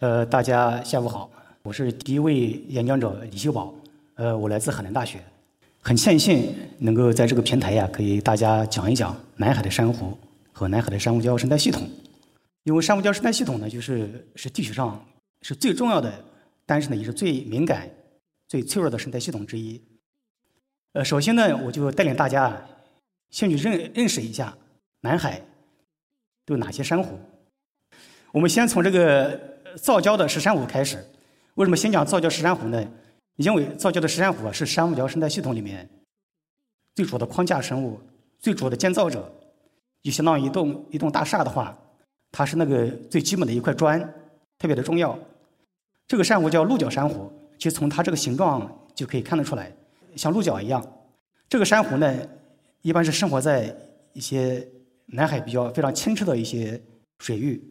呃，大家下午好，我是第一位演讲者李秀宝，呃，我来自海南大学，很庆幸能够在这个平台呀，可以大家讲一讲南海的珊瑚和南海的珊瑚礁生态系统。因为珊瑚礁生态系统呢，就是是地球上是最重要的，但是呢，也是最敏感、最脆弱的生态系统之一。呃，首先呢，我就带领大家先去认认识一下南海都有哪些珊瑚。我们先从这个造礁的石珊瑚开始。为什么先讲造礁石珊瑚呢？因为造礁的石珊瑚啊，是珊瑚礁生态系统里面最主要的框架生物、最主要的建造者。就相当于一栋一栋大厦的话，它是那个最基本的一块砖，特别的重要。这个珊瑚叫鹿角珊瑚，其实从它这个形状就可以看得出来。像鹿角一样，这个珊瑚呢，一般是生活在一些南海比较非常清澈的一些水域，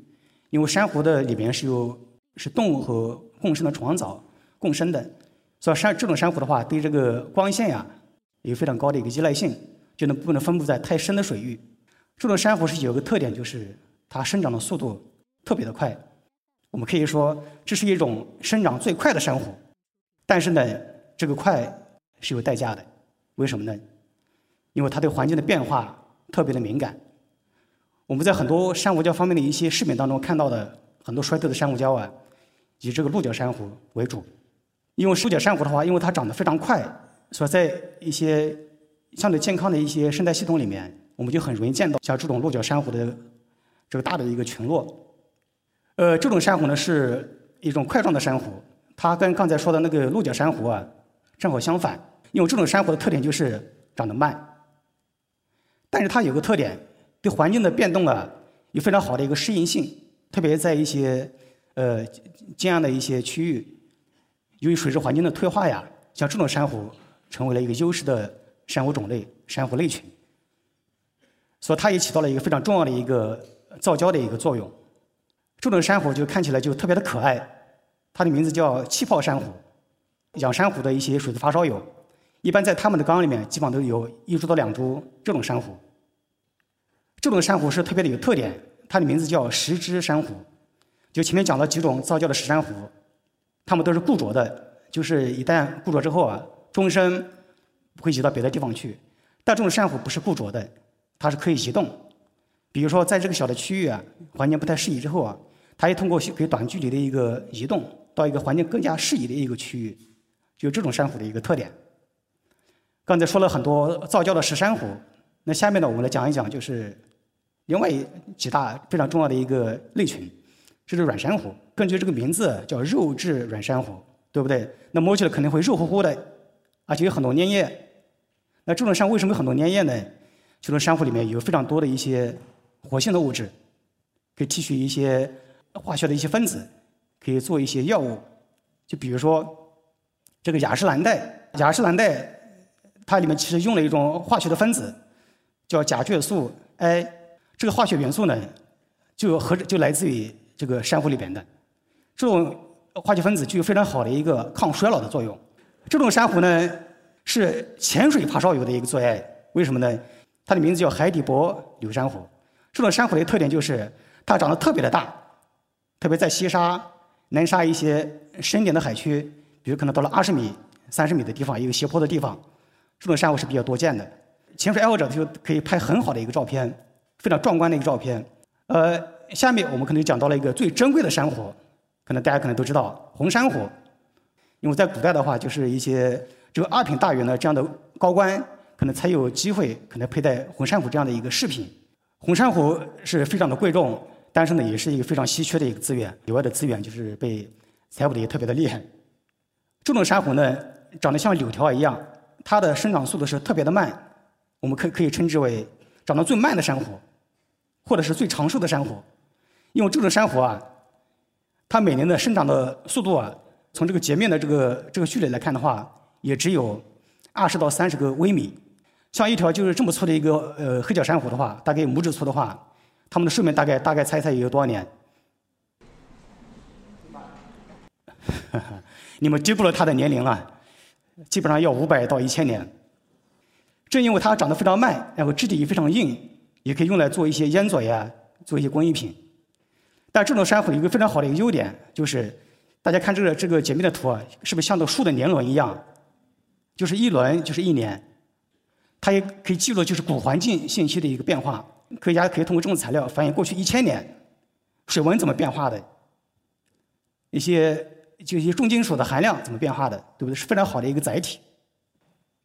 因为珊瑚的里面是有是动物和共生的虫藻共生的，所以珊这种珊瑚的话，对这个光线呀有非常高的一个依赖性，就能不能分布在太深的水域。这种珊瑚是有个特点，就是它生长的速度特别的快，我们可以说这是一种生长最快的珊瑚，但是呢，这个快。是有代价的，为什么呢？因为它对环境的变化特别的敏感。我们在很多珊瑚礁方面的一些视频当中看到的很多衰退的珊瑚礁啊，以这个鹿角珊瑚为主。因为鹿角珊瑚的话，因为它长得非常快，所以在一些相对健康的一些生态系统里面，我们就很容易见到像这种鹿角珊瑚的这个大的一个群落。呃，这种珊瑚呢是一种块状的珊瑚，它跟刚才说的那个鹿角珊瑚啊。正好相反，因为这种珊瑚的特点就是长得慢，但是它有个特点，对环境的变动啊有非常好的一个适应性，特别在一些呃尖岸的一些区域，由于水质环境的退化呀，像这种珊瑚成为了一个优势的珊瑚种类、珊瑚类群，所以它也起到了一个非常重要的一个造礁的一个作用。这种珊瑚就看起来就特别的可爱，它的名字叫气泡珊瑚。养珊瑚的一些水质发烧友，一般在他们的缸里面，基本上都有一株到两株这种珊瑚。这种珊瑚是特别的有特点，它的名字叫石枝珊瑚。就前面讲了几种造礁的石珊瑚，它们都是固着的，就是一旦固着之后啊，终身不会移到别的地方去。但这种珊瑚不是固着的，它是可以移动。比如说在这个小的区域啊，环境不太适宜之后啊，它也通过可以短距离的一个移动，到一个环境更加适宜的一个区域。就这种珊瑚的一个特点。刚才说了很多造礁的石珊瑚，那下面呢，我们来讲一讲就是另外几大非常重要的一个类群，这是软珊瑚。根据这个名字叫肉质软珊瑚，对不对？那摸起来肯定会肉乎乎的，而且有很多粘液。那这种珊瑚为什么有很多粘液呢？这种珊瑚里面有非常多的一些活性的物质，可以提取一些化学的一些分子，可以做一些药物。就比如说。这个雅诗兰黛，雅诗兰黛，它里面其实用了一种化学的分子，叫甲炔素 I。这个化学元素呢，就和就来自于这个珊瑚里边的。这种化学分子具有非常好的一个抗衰老的作用。这种珊瑚呢，是潜水发烧友的一个最爱。为什么呢？它的名字叫海底波柳珊瑚。这种珊瑚的特点就是它长得特别的大，特别在西沙、南沙一些深点的海区。比如可能到了二十米、三十米的地方，一个斜坡的地方，这种珊瑚是比较多见的。潜水爱好者就可以拍很好的一个照片，非常壮观的一个照片。呃，下面我们可能讲到了一个最珍贵的珊瑚，可能大家可能都知道红珊瑚，因为在古代的话，就是一些这个二品大员的这样的高官，可能才有机会可能佩戴红珊瑚这样的一个饰品。红珊瑚是非常的贵重，但是呢，也是一个非常稀缺的一个资源。野外的资源就是被采捕的也特别的厉害。这种珊瑚呢，长得像柳条一样，它的生长速度是特别的慢，我们可可以称之为长得最慢的珊瑚，或者是最长寿的珊瑚。因为这种珊瑚啊，它每年的生长的速度啊，从这个截面的这个这个距离来看的话，也只有二十到三十个微米。像一条就是这么粗的一个呃黑角珊瑚的话，大概拇指粗的话，它们的寿命大概大概猜猜有多少年？你们低估了它的年龄了，基本上要五百到一千年。正因为它长得非常慢，然后质地也非常硬，也可以用来做一些烟嘴呀，做一些工艺品。但这种珊瑚有一个非常好的一个优点，就是大家看这个这个解密的图啊，是不是像个树的年轮一样？就是一轮就是一年，它也可以记录就是古环境信息的一个变化。科学家可以通过这种材料反映过去一千年水文怎么变化的，一些就一些重金属的含量怎么变化的，对不对？是非常好的一个载体。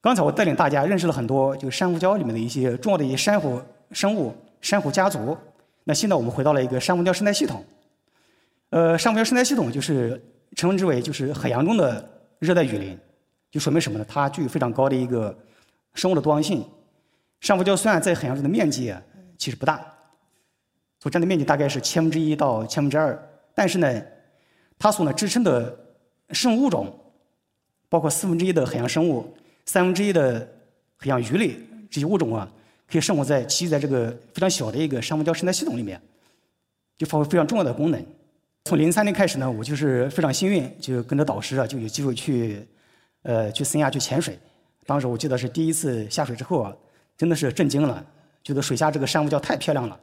刚才我带领大家认识了很多就是珊瑚礁里面的一些重要的一些珊瑚生物、珊瑚家族。那现在我们回到了一个珊瑚礁生态系统。呃，珊瑚礁生态系统就是称之为就是海洋中的热带雨林。就说明什么呢？它具有非常高的一个生物的多样性。珊瑚礁虽然在海洋中的面积其实不大，所占的面积大概是千分之一到千分之二，但是呢，它所能支撑的生物物种，包括四分之一的海洋生物、三分之一的海洋鱼类这些物种啊，可以生活在栖息在这个非常小的一个珊瑚礁生态系统里面，就发挥非常重要的功能。从零三年开始呢，我就是非常幸运，就跟着导师啊，就有机会去。呃，去三亚去潜水，当时我记得是第一次下水之后啊，真的是震惊了，觉得水下这个珊瑚礁太漂亮了。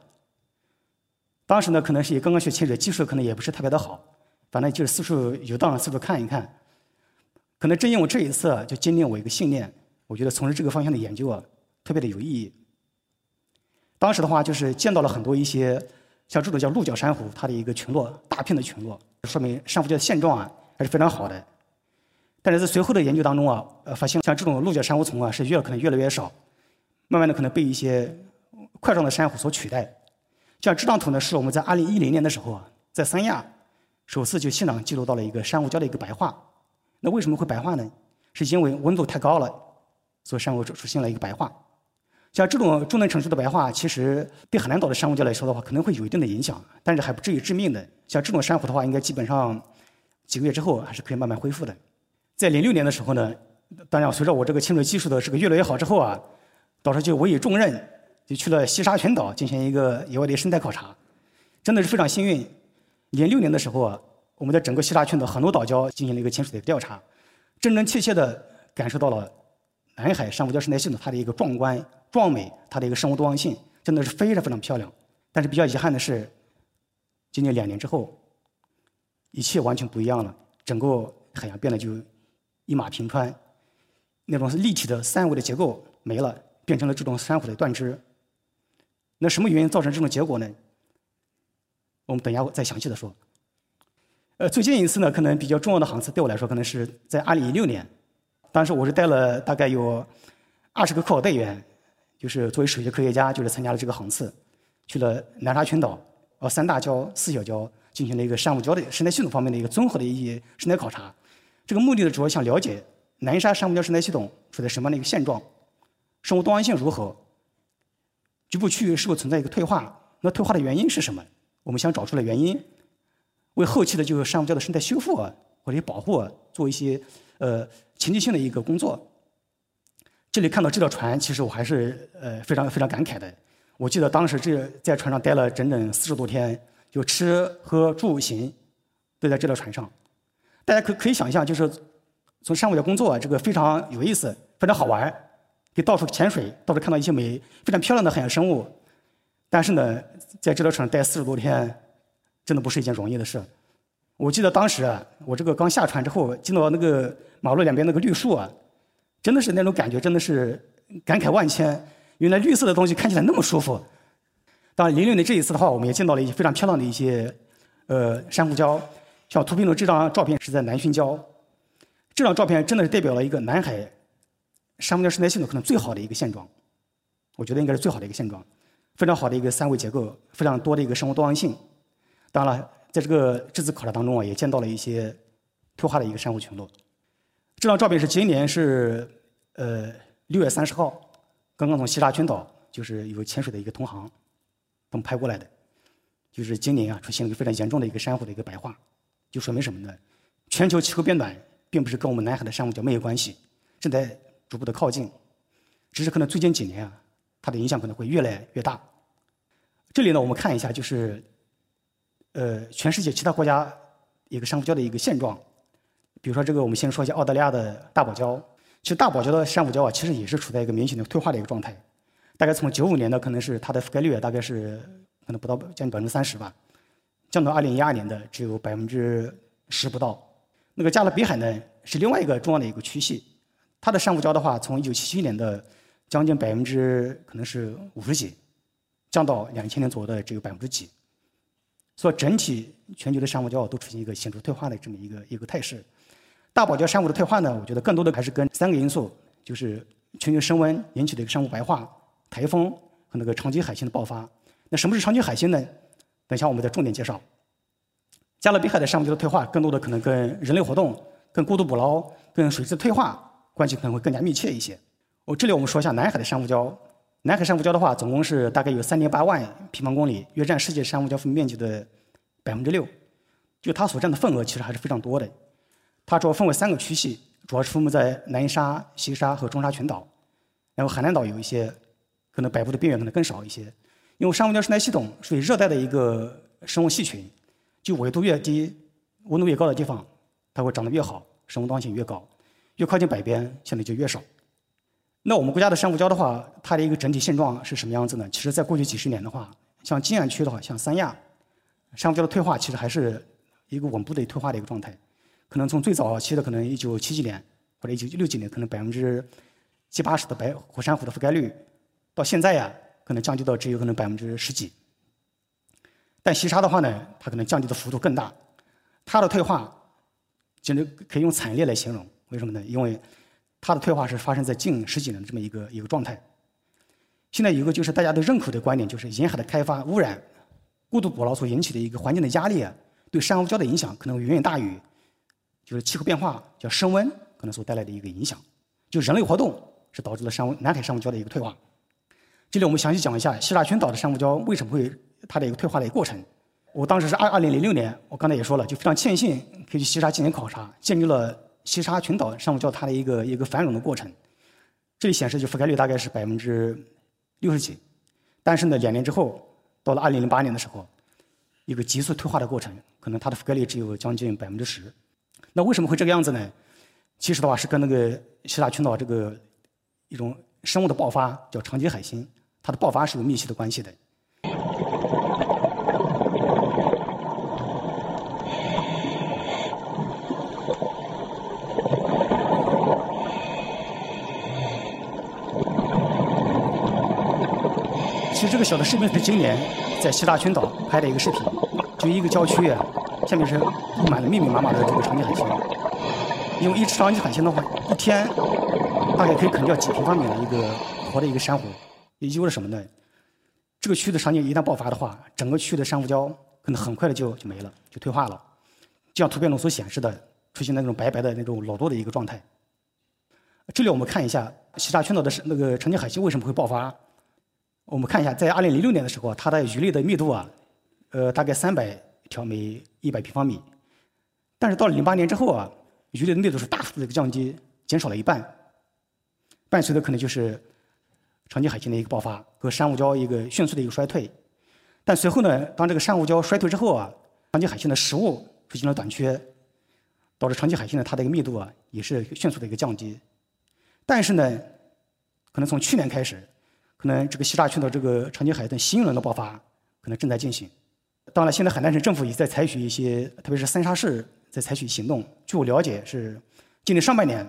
当时呢，可能是也刚刚学潜水，技术可能也不是特别的好，反正就是四处游荡，四处看一看。可能正因为这一次，就坚定我一个信念，我觉得从事这个方向的研究啊，特别的有意义。当时的话，就是见到了很多一些像这种叫鹿角珊瑚，它的一个群落，大片的群落，说明珊瑚礁的现状啊还是非常好的。但是在随后的研究当中啊，呃，发现像这种鹿角珊瑚丛啊，是越可能越来越少，慢慢的可能被一些块状的珊瑚所取代。像这张图呢，是我们在2010年的时候啊，在三亚首次就现场记录到了一个珊瑚礁的一个白化。那为什么会白化呢？是因为温度太高了，所以珊瑚出出现了一个白化。像这种中等程度的白化，其实对海南岛的珊瑚礁来说的话，可能会有一定的影响，但是还不至于致命的。像这种珊瑚的话，应该基本上几个月之后还是可以慢慢恢复的。在零六年的时候呢，当然随着我这个潜水技术的这个越来越好之后啊，导师就委以重任，就去了西沙群岛进行一个野外的生态考察，真的是非常幸运。零六年的时候啊，我们在整个西沙群岛很多岛礁进行了一个潜水的调查，真真切切的感受到了南海珊瑚礁生态系统它的一个壮观、壮美，它的一个生物多样性真的是非常非常漂亮。但是比较遗憾的是，今年两年之后，一切完全不一样了，整个海洋变得就。一马平川，那种立体的三维的结构没了，变成了这种珊瑚的断枝。那什么原因造成这种结果呢？我们等一下再详细的说。呃，最近一次呢，可能比较重要的航次对我来说，可能是在2016年，当时我是带了大概有二十个科考队员，就是作为首席科学家，就是参加了这个航次，去了南沙群岛、呃三大礁、四小礁，进行了一个珊瑚礁的生态系统方面的一个综合的一些生态考察。这个目的呢，主要想了解南沙珊瑚礁生态系统处在什么样的一个现状，生物多样性如何，局部区域是否存在一个退化？那退化的原因是什么？我们想找出来原因，为后期的就是珊瑚礁的生态修复啊，或者保护啊，做一些呃前期性的一个工作。这里看到这条船，其实我还是呃非常非常感慨的。我记得当时这在船上待了整整四十多天，就吃喝住行都在这条船上。大家可可以想象，就是从珊瑚礁工作，这个非常有意思，非常好玩，可以到处潜水，到处看到一些美、非常漂亮的海洋生物。但是呢，在这条船上待四十多天，真的不是一件容易的事。我记得当时啊，我这个刚下船之后，见到那个马路两边那个绿树啊，真的是那种感觉，真的是感慨万千。原来绿色的东西看起来那么舒服。当然，零六年这一次的话，我们也见到了一些非常漂亮的一些呃珊瑚礁。像图片中这张照片是在南浔礁，这张照片真的是代表了一个南海珊瑚礁生态系统可能最好的一个现状，我觉得应该是最好的一个现状，非常好的一个三维结构，非常多的一个生物多样性。当然了，在这个这次考察当中啊，也见到了一些退化的一个珊瑚群落。这张照片是今年是呃六月三十号，刚刚从西沙群岛就是有潜水的一个同行，他们拍过来的，就是今年啊出现了一个非常严重的一个珊瑚的一个白化。就说明什么呢？全球气候变暖并不是跟我们南海的珊瑚礁没有关系，正在逐步的靠近，只是可能最近几年啊，它的影响可能会越来越大。这里呢，我们看一下，就是呃，全世界其他国家一个珊瑚礁的一个现状。比如说，这个我们先说一下澳大利亚的大堡礁。其实大堡礁的珊瑚礁啊，其实也是处在一个明显的退化的一个状态。大概从九五年的可能是它的覆盖率大概是可能不到将近百分之三十吧。降到二零一二年的只有百分之十不到。那个加勒比海呢，是另外一个重要的一个区系，它的珊瑚礁的话，从一九七七年的将近百分之可能是五十几，降到两千年左右的只有百分之几。所以整体全球的珊瑚礁都出现一个显著退化的这么一个一个态势。大堡礁珊瑚的退化呢，我觉得更多的还是跟三个因素，就是全球升温引起的一个珊瑚白化、台风和那个长期海星的爆发。那什么是长期海星呢？等一下我们再重点介绍。加勒比海的珊瑚礁的退化，更多的可能跟人类活动、跟过度捕捞、跟水质退化关系可能会更加密切一些。我这里我们说一下南海的珊瑚礁。南海珊瑚礁的话，总共是大概有三点八万平方公里，约占世界珊瑚礁分面积的百分之六，就它所占的份额其实还是非常多的。它主要分为三个区系，主要是分布在南沙、西沙和中沙群岛，然后海南岛有一些，可能北部的边缘可能更少一些。因为珊瑚礁生态系统属于热带的一个生物系群，就纬度越低、温度越高的地方，它会长得越好，生物多样性越高；越靠近北边，相对就越少。那我们国家的珊瑚礁的话，它的一个整体现状是什么样子呢？其实，在过去几十年的话，像近岸区的话，像三亚，珊瑚礁的退化其实还是一个稳步的退化的一个状态。可能从最早期的可能一九七几年或者一九六几年，可能百分之七八十的白火山虎的覆盖率，到现在呀，可能降低到只有可能百分之十几。但西沙的话呢，它可能降低的幅度更大，它的退化，简直可以用惨烈来形容。为什么呢？因为它的退化是发生在近十几年的这么一个一个状态。现在有一个就是大家都认可的观点，就是沿海的开发、污染、过度捕捞所引起的一个环境的压力啊，对珊瑚礁的影响可能远远大于，就是气候变化叫升温可能所带来的一个影响。就人类活动是导致了珊瑚南海珊瑚礁的一个退化。这里我们详细讲一下西沙群岛的珊瑚礁为什么会它的一个退化的一个过程。我当时是二二零零六年，我刚才也说了，就非常庆幸可以去西沙进行考察，建立了。西沙群岛珊瑚礁它的一个一个繁荣的过程，这里显示就覆盖率大概是百分之六十几，但是呢，两年之后，到了二零零八年的时候，一个急速退化的过程，可能它的覆盖率只有将近百分之十。那为什么会这个样子呢？其实的话是跟那个西沙群岛这个一种生物的爆发叫长棘海星，它的爆发是有密切的关系的。其实这个小的视频是今年在西大群岛拍的一个视频，就一个郊区啊，下面是布满了密密麻麻的这个长棘海星。因为一只长棘海星的话，一天大概可以啃掉几平方米的一个活的一个珊瑚。也意味着什么呢？这个区域的长棘一旦爆发的话，整个区域的珊瑚礁可能很快的就就没了，就退化了。就像图片中所显示的，出现那种白白的那种裸多的一个状态。这里我们看一下西沙群岛的那个长棘海星为什么会爆发。我们看一下，在二零零六年的时候，它的鱼类的密度啊，呃，大概三百条每一百平方米。但是到了零八年之后啊，鱼类的密度是大幅度的一个降低，减少了一半。伴随的可能就是长棘海星的一个爆发和珊瑚礁一个迅速的一个衰退。但随后呢，当这个珊瑚礁衰退之后啊，长棘海星的食物出现了短缺，导致长棘海星的它的一个密度啊，也是迅速的一个降低。但是呢，可能从去年开始。可能这个西沙群岛这个长棘海的新一轮的爆发可能正在进行。当然，现在海南省政府也在采取一些，特别是三沙市在采取行动。据我了解，是今年上半年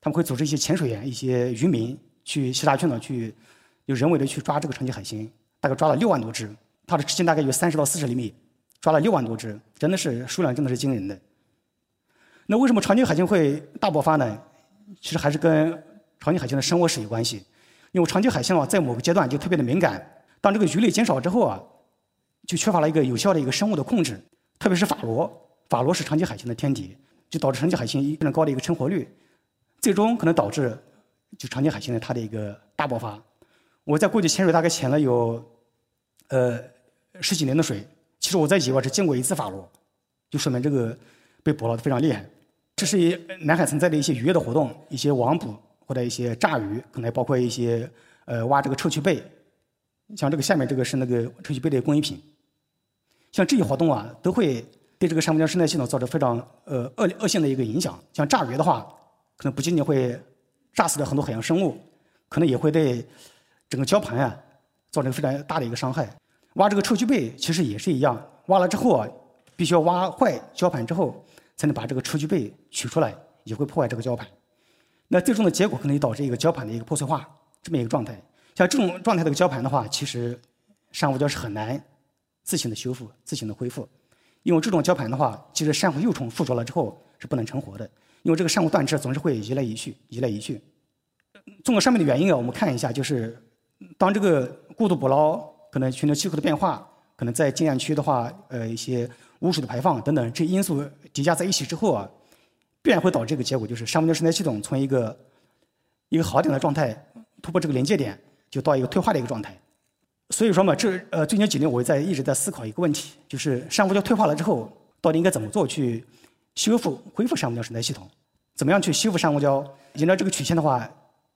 他们会组织一些潜水员、一些渔民去西沙群岛去，就人为的去抓这个长棘海星，大概抓了六万多只，它的直径大概有三十到四十厘米，抓了六万多只，真的是数量真的是惊人的。那为什么长棘海星会大爆发呢？其实还是跟长棘海星的生活史有关系。因为长棘海星啊，在某个阶段就特别的敏感。当这个鱼类减少之后啊，就缺乏了一个有效的一个生物的控制，特别是法螺，法螺是长棘海星的天敌，就导致长棘海星非常高的一个成活率，最终可能导致就长棘海星的它的一个大爆发。我在过去潜水大概潜了有呃十几年的水，其实我在野外只见过一次法螺，就说明这个被捕捞的非常厉害。这是一南海存在的一些渔业的活动，一些网捕。或者一些炸鱼，可能包括一些呃挖这个臭麴贝，像这个下面这个是那个臭麴贝的工艺品，像这些活动啊，都会对这个珊瑚礁生态系统造成非常呃恶恶性的一个影响。像炸鱼的话，可能不仅仅会炸死掉很多海洋生物，可能也会对整个礁盘啊造成非常大的一个伤害。挖这个抽取贝其实也是一样，挖了之后啊，必须要挖坏礁盘之后，才能把这个抽取贝取出来，也会破坏这个礁盘。那最终的结果可能就导致一个礁盘的一个破碎化这么一个状态。像这种状态的个礁盘的话，其实珊瑚礁是很难自行的修复、自行的恢复，因为这种胶盘的话，其实珊瑚幼虫附着了之后是不能成活的，因为这个珊瑚断肢总是会移来移去、移来移去。综合上面的原因啊，我们看一下，就是当这个过度捕捞，可能全球气候的变化，可能在近岸区的话，呃，一些污水的排放等等这些因素叠加在一起之后啊，必然会导致这个结果，就是珊瑚礁生态系统从一个一个好点的状态突破这个临界点，就到一个退化的一个状态。所以说嘛，这呃最近几年我在一直在思考一个问题，就是珊瑚礁退化了之后，到底应该怎么做去修复恢复珊瑚礁生态系统？怎么样去修复珊瑚礁？沿着这个曲线的话。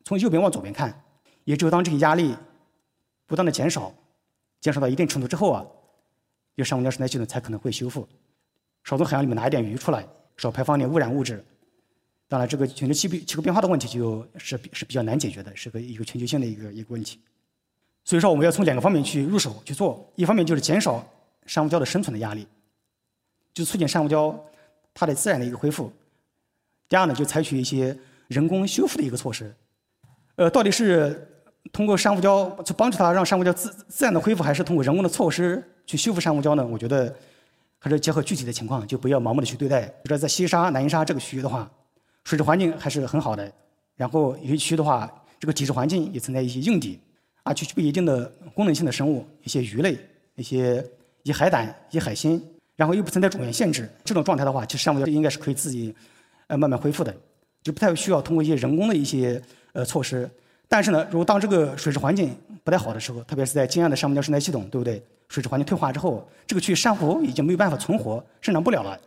从右边往左边看，也只有当这个压力不断的减少，减少到一定程度之后啊，这珊瑚礁生态系统才可能会修复。少从海洋里面拿一点鱼出来，少排放点污染物质。当然，这个全球气气候变化的问题就是是比较难解决的，是个一个全球性的一个一个问题。所以说，我们要从两个方面去入手去做。一方面就是减少珊瑚礁的生存的压力，就促进珊瑚礁它的自然的一个恢复。第二呢，就采取一些人工修复的一个措施。呃，到底是通过珊瑚礁去帮助它让珊瑚礁自自然的恢复，还是通过人工的措施去修复珊瑚礁呢？我觉得还是结合具体的情况，就不要盲目的去对待。比如说在西沙、南沙这个区域的话，水质环境还是很好的，然后有些区域的话，这个地质环境也存在一些硬底，啊，具备一定的功能性的生物，一些鱼类、一些一些海胆、一些海星，然后又不存在种源限制，这种状态的话，其实珊瑚礁应该是可以自己呃慢慢恢复的，就不太需要通过一些人工的一些。呃，措施，但是呢，如果当这个水质环境不太好的时候，特别是在近岸的珊瑚礁生态系统，对不对？水质环境退化之后，这个区域珊瑚已经没有办法存活，生长不了了。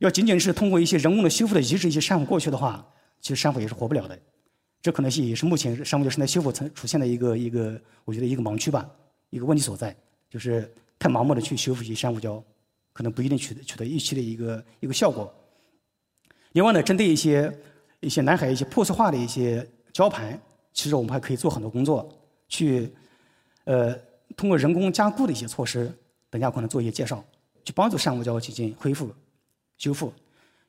要仅仅是通过一些人工的修复的移植一些珊瑚过去的话，其实珊瑚也是活不了的。这可能性也是目前珊瑚礁生态修复曾出现的一个一个，我觉得一个盲区吧，一个问题所在，就是太盲目的去修复一些珊瑚礁，可能不一定取得取得预期的一个一个效果。另外呢，针对一些。一些南海一些破碎化的一些礁盘，其实我们还可以做很多工作，去呃通过人工加固的一些措施，等下可能做一些介绍，去帮助珊瑚礁进行恢复、修复。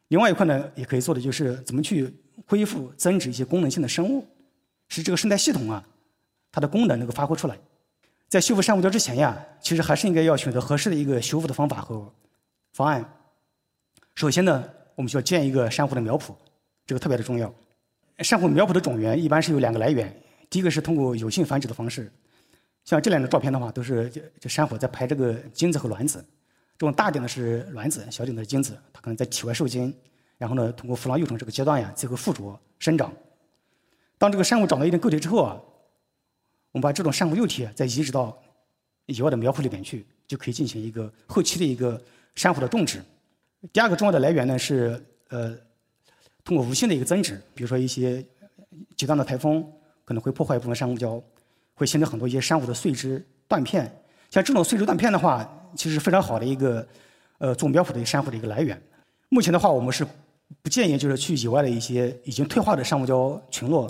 另外一块呢，也可以做的就是怎么去恢复、增殖一些功能性的生物，使这个生态系统啊它的功能能够发挥出来。在修复珊瑚礁之前呀，其实还是应该要选择合适的一个修复的方法和方案。首先呢，我们需要建一个珊瑚的苗圃。这个特别的重要。珊瑚苗圃的种源一般是有两个来源，第一个是通过有性繁殖的方式，像这两张照片的话，都是这珊瑚在排这个精子和卵子。这种大点的是卵子，小点的是精子，它可能在体外受精，然后呢，通过孵卵幼虫这个阶段呀，最后附着生长。当这个珊瑚长到一定个体之后啊，我们把这种珊瑚幼体再移植到野外的苗圃里边去，就可以进行一个后期的一个珊瑚的种植。第二个重要的来源呢是呃。通过无性的一个增殖，比如说一些极端的台风可能会破坏一部分珊瑚礁，会形成很多一些珊瑚的碎枝断片。像这种碎枝断片的话，其实非常好的一个呃做苗圃的珊瑚的一个来源。目前的话，我们是不建议就是去野外的一些已经退化的珊瑚礁群落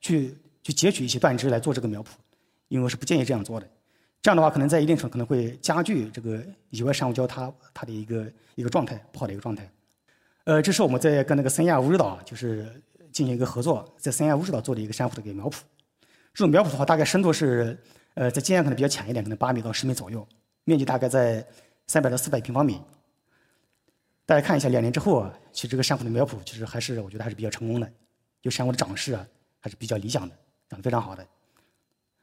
去去截取一些断枝来做这个苗圃，因为我是不建议这样做的。这样的话，可能在一定程度可能会加剧这个野外珊瑚礁它它的一个一个状态不好的一个状态。呃，这是我们在跟那个三亚乌日岛就是进行一个合作，在三亚乌日岛做的一个珊瑚的一个苗圃。这种苗圃的话，大概深度是呃在近岸可能比较浅一点，可能八米到十米左右，面积大概在三百到四百平方米。大家看一下，两年之后啊，其实这个珊瑚的苗圃其实还是我觉得还是比较成功的，就珊瑚的长势啊还是比较理想的，长得非常好的。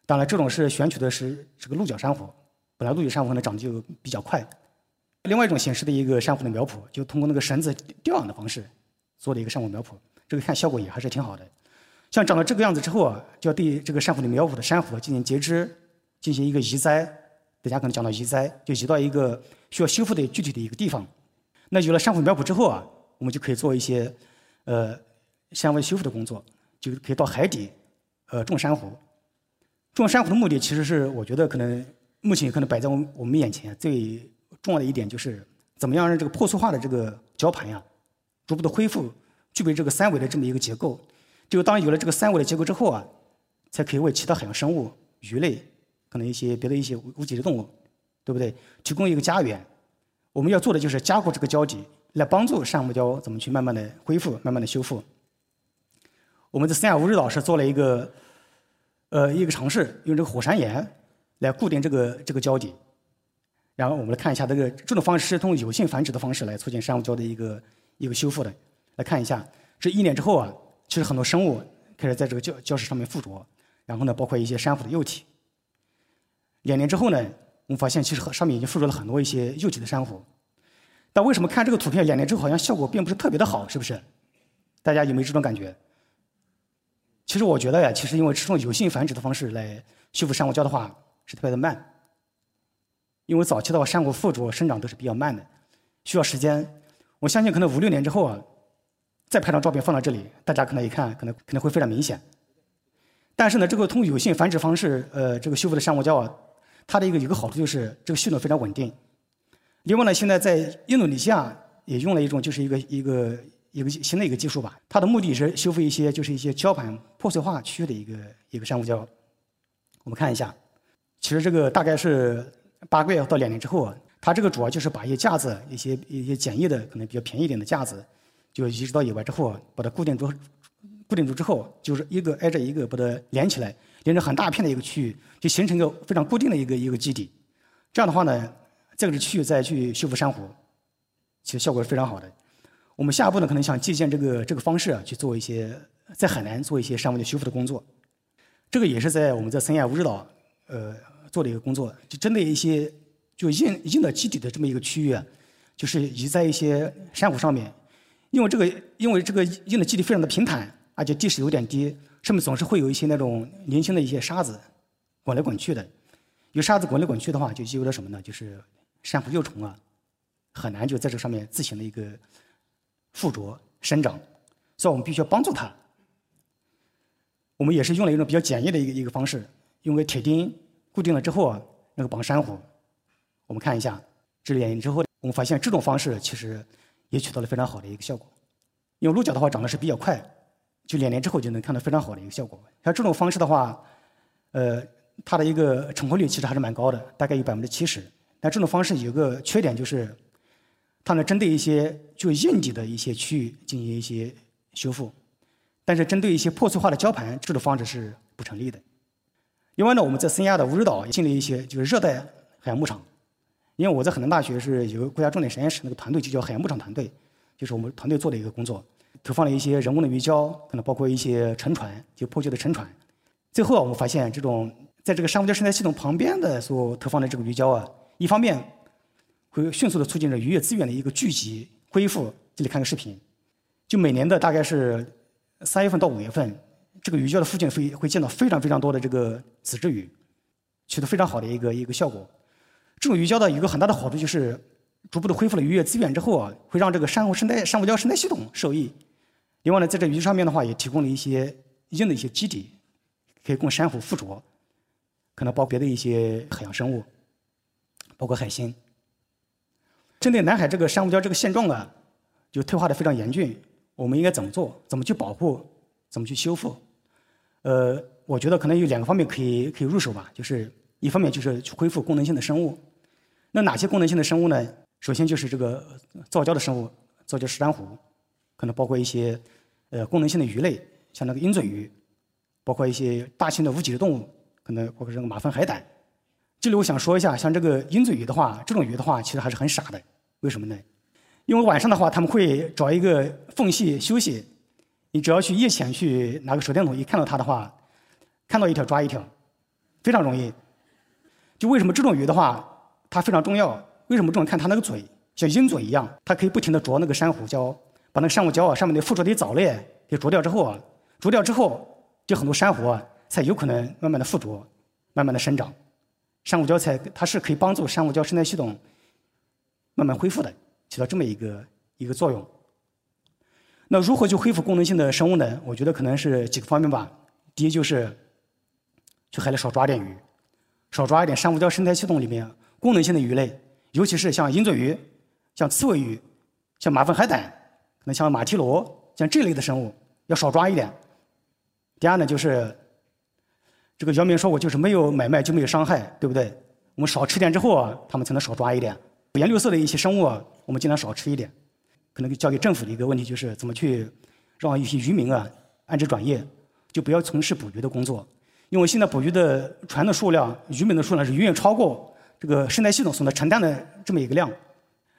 当然，这种是选取的是这个鹿角珊瑚，本来鹿角珊瑚呢长得就比较快。另外一种形式的一个珊瑚的苗圃，就通过那个绳子吊养的方式做的一个珊瑚苗圃，这个看效果也还是挺好的。像长到这个样子之后啊，就要对这个珊瑚的苗圃的珊瑚进行截肢，进行一个移栽。大家可能讲到移栽，就移到一个需要修复的具体的一个地方。那有了珊瑚苗圃之后啊，我们就可以做一些呃相关修复的工作，就可以到海底呃种珊瑚。种珊瑚的目的其实是我觉得可能目前可能摆在我们我们眼前最。重要的一点就是，怎么样让这个破碎化的这个礁盘呀，逐步的恢复，具备这个三维的这么一个结构。就当有了这个三维的结构之后啊，才可以为其他海洋生物、鱼类、可能一些别的一些无脊椎动物，对不对？提供一个家园。我们要做的就是加固这个胶底，来帮助珊瑚礁怎么去慢慢的恢复、慢慢的修复。我们在三亚乌日岛是做了一个，呃，一个尝试，用这个火山岩来固定这个这个胶底。然后我们来看一下这个这种方式是通过有性繁殖的方式来促进珊瑚礁的一个一个修复的。来看一下，这一年之后啊，其实很多生物开始在这个礁礁石上面附着，然后呢，包括一些珊瑚的幼体。两年之后呢，我们发现其实上面已经附着了很多一些幼体的珊瑚。但为什么看这个图片两年之后好像效果并不是特别的好？是不是？大家有没有这种感觉？其实我觉得呀，其实因为这种有性繁殖的方式来修复珊瑚礁的话，是特别的慢。因为早期的话，珊瑚附着生长都是比较慢的，需要时间。我相信可能五六年之后啊，再拍张照片放到这里，大家可能一看，可能可能会非常明显。但是呢，这个通过有性繁殖方式，呃，这个修复的珊瑚礁啊，它的一个一个好处就是这个系统非常稳定。另外呢，现在在印度尼西亚也用了一种就是一个一个一个新的一个技术吧，它的目的是修复一些就是一些礁盘破碎化区域的一个一个珊瑚礁。我们看一下，其实这个大概是八个月到两年之后啊，它这个主要就是把一些架子、一些一些简易的可能比较便宜一点的架子，就移植到野外之后，把它固定住。固定住之后，就是一个挨着一个把它连起来，连着很大片的一个区域，就形成一个非常固定的一个一个基底。这样的话呢，这个区域再去修复珊瑚，其实效果是非常好的。我们下一步呢，可能想借鉴这个这个方式啊，去做一些在海南做一些珊瑚的修复的工作。这个也是在我们在三亚蜈支岛呃做的一个工作，就针对一些就硬硬的基底的这么一个区域啊，就是移在一些珊瑚上面，因为这个因为这个硬的基底非常的平坦。而且地势有点低，上面总是会有一些那种年轻的一些沙子滚来滚去的。有沙子滚来滚去的话，就意味着什么呢？就是珊瑚幼虫啊，很难就在这上面自行的一个附着生长，所以我们必须要帮助它。我们也是用了一种比较简易的一个一个方式，用个铁钉固定了之后啊，那个绑珊瑚。我们看一下这里之后，我们发现这种方式其实也取得了非常好的一个效果。因为鹿角的话长得是比较快。就两年之后就能看到非常好的一个效果。像这种方式的话，呃，它的一个成活率其实还是蛮高的，大概有百分之七十。但这种方式有个缺点就是，它能针对一些就硬底的一些区域进行一些修复，但是针对一些破碎化的礁盘，这种方式是不成立的。另外呢，我们在三亚的乌日岛也建立一些就是热带海洋牧场，因为我在海南大学是有个国家重点实验室，那个团队就叫海洋牧场团队，就是我们团队做的一个工作。投放了一些人工的鱼礁，可能包括一些沉船，就破旧的沉船。最后啊，我们发现这种在这个珊瑚礁生态系统旁边的所投放的这个鱼礁啊，一方面会迅速的促进着渔业资源的一个聚集恢复。这里看个视频，就每年的大概是三月份到五月份，这个鱼礁的附近会会见到非常非常多的这个子质鱼，取得非常好的一个一个效果。这种鱼礁的一个很大的好处就是，逐步的恢复了渔业资源之后啊，会让这个珊瑚生态珊瑚礁生态系统受益。另外呢，在这鱼上面的话，也提供了一些硬的一些基底，可以供珊瑚附着，可能包括别的一些海洋生物，包括海星。针对南海这个珊瑚礁这个现状啊，就退化的非常严峻，我们应该怎么做？怎么去保护？怎么去修复？呃，我觉得可能有两个方面可以可以入手吧，就是一方面就是去恢复功能性的生物。那哪些功能性的生物呢？首先就是这个造礁的生物，造礁石珊瑚。可能包括一些，呃，功能性的鱼类，像那个鹰嘴鱼，包括一些大型的无脊椎动物，可能包括这个马粪海胆。这里我想说一下，像这个鹰嘴鱼的话，这种鱼的话，其实还是很傻的。为什么呢？因为晚上的话，他们会找一个缝隙休息。你只要去夜潜去拿个手电筒，一看到它的话，看到一条抓一条，非常容易。就为什么这种鱼的话，它非常重要？为什么这种看它那个嘴像鹰嘴一样，它可以不停地啄那个珊瑚礁？把那个珊瑚礁啊上面的附着的藻类给啄掉之后啊，啄掉之后，就很多珊瑚啊才有可能慢慢的附着，慢慢的生长。珊瑚礁才它是可以帮助珊瑚礁生态系统慢慢恢复的，起到这么一个一个作用。那如何去恢复功能性的生物呢？我觉得可能是几个方面吧。第一就是去海里少抓点鱼，少抓一点珊瑚礁生态系统里面功能性的鱼类，尤其是像鹰嘴鱼、像刺尾鱼、像马粪海胆。那像马蹄螺，像这类的生物要少抓一点。第二呢，就是这个姚明说过，就是没有买卖就没有伤害，对不对？我们少吃点之后啊，他们才能少抓一点。五颜六色的一些生物啊，我们尽量少吃一点。可能交给政府的一个问题就是怎么去让一些渔民啊安置转业，就不要从事捕鱼的工作，因为现在捕鱼的船的数量、渔民的数量是远远超过这个生态系统所能承担的这么一个量。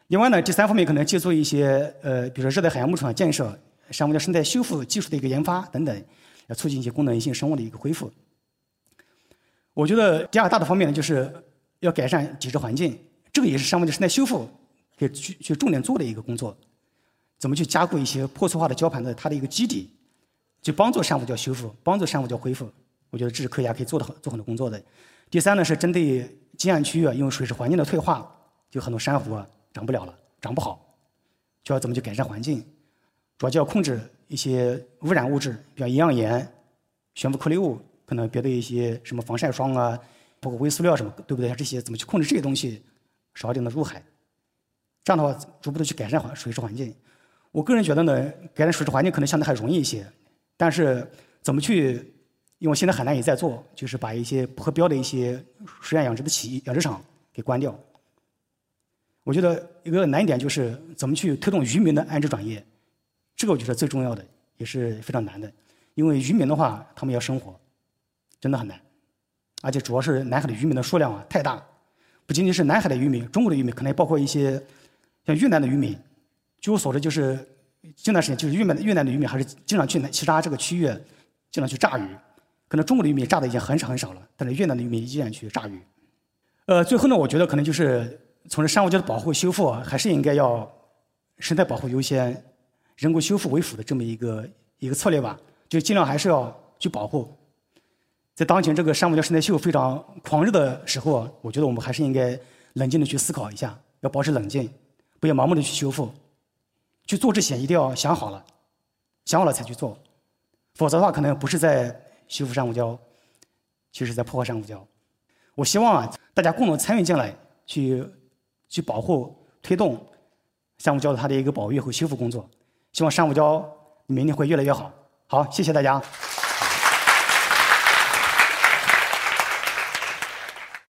另外呢，第三方面可能借助一些呃，比如说热带海洋牧场建设、珊瑚礁生态修复技术的一个研发等等，来促进一些功能性生物的一个恢复。我觉得第二大的方面呢，就是要改善底质环境，这个也是珊瑚礁生态修复可以去去重点做的一个工作。怎么去加固一些破碎化的礁盘的它的一个基底，去帮助珊瑚礁修复，帮助珊瑚礁恢复。我觉得这是科学家可以做的做很多工作的。第三呢，是针对近岸区域啊，因为水质环境的退化，就很多珊瑚啊长不了了，长不好，就要怎么去改善环境？主要就要控制一些污染物质，比如营养盐、悬浮颗粒物。可能别的一些什么防晒霜啊，包括微塑料什么，对不对？这些怎么去控制这些东西，少一点的入海？这样的话，逐步的去改善环水质环境。我个人觉得呢，改善水质环境可能相对还容易一些，但是怎么去？因为现在海南也在做，就是把一些不合标的一些水产养殖的企业养殖场给关掉。我觉得一个难点就是怎么去推动渔民的安置转业，这个我觉得最重要的，也是非常难的。因为渔民的话，他们要生活。真的很难，而且主要是南海的渔民的数量啊太大，不仅仅是南海的渔民，中国的渔民可能也包括一些像越南的渔民。据我所知，就是近段时间，就是越南越南的渔民还是经常去南其他这个区域，经常去炸鱼。可能中国的渔民炸的已经很少很少了，但是越南的渔民依然去炸鱼。呃，最后呢，我觉得可能就是从事珊瑚礁的保护修复，还是应该要生态保护优先、人工修复为辅的这么一个一个策略吧，就尽量还是要去保护。在当前这个珊瑚礁生态秀非常狂热的时候，我觉得我们还是应该冷静的去思考一下，要保持冷静，不要盲目的去修复。去做之前一定要想好了，想好了才去做，否则的话可能不是在修复珊瑚礁，其实在破坏珊瑚礁。我希望啊，大家共同参与进来，去去保护、推动珊瑚礁的它的一个保育和修复工作。希望珊瑚礁明年会越来越好。好，谢谢大家。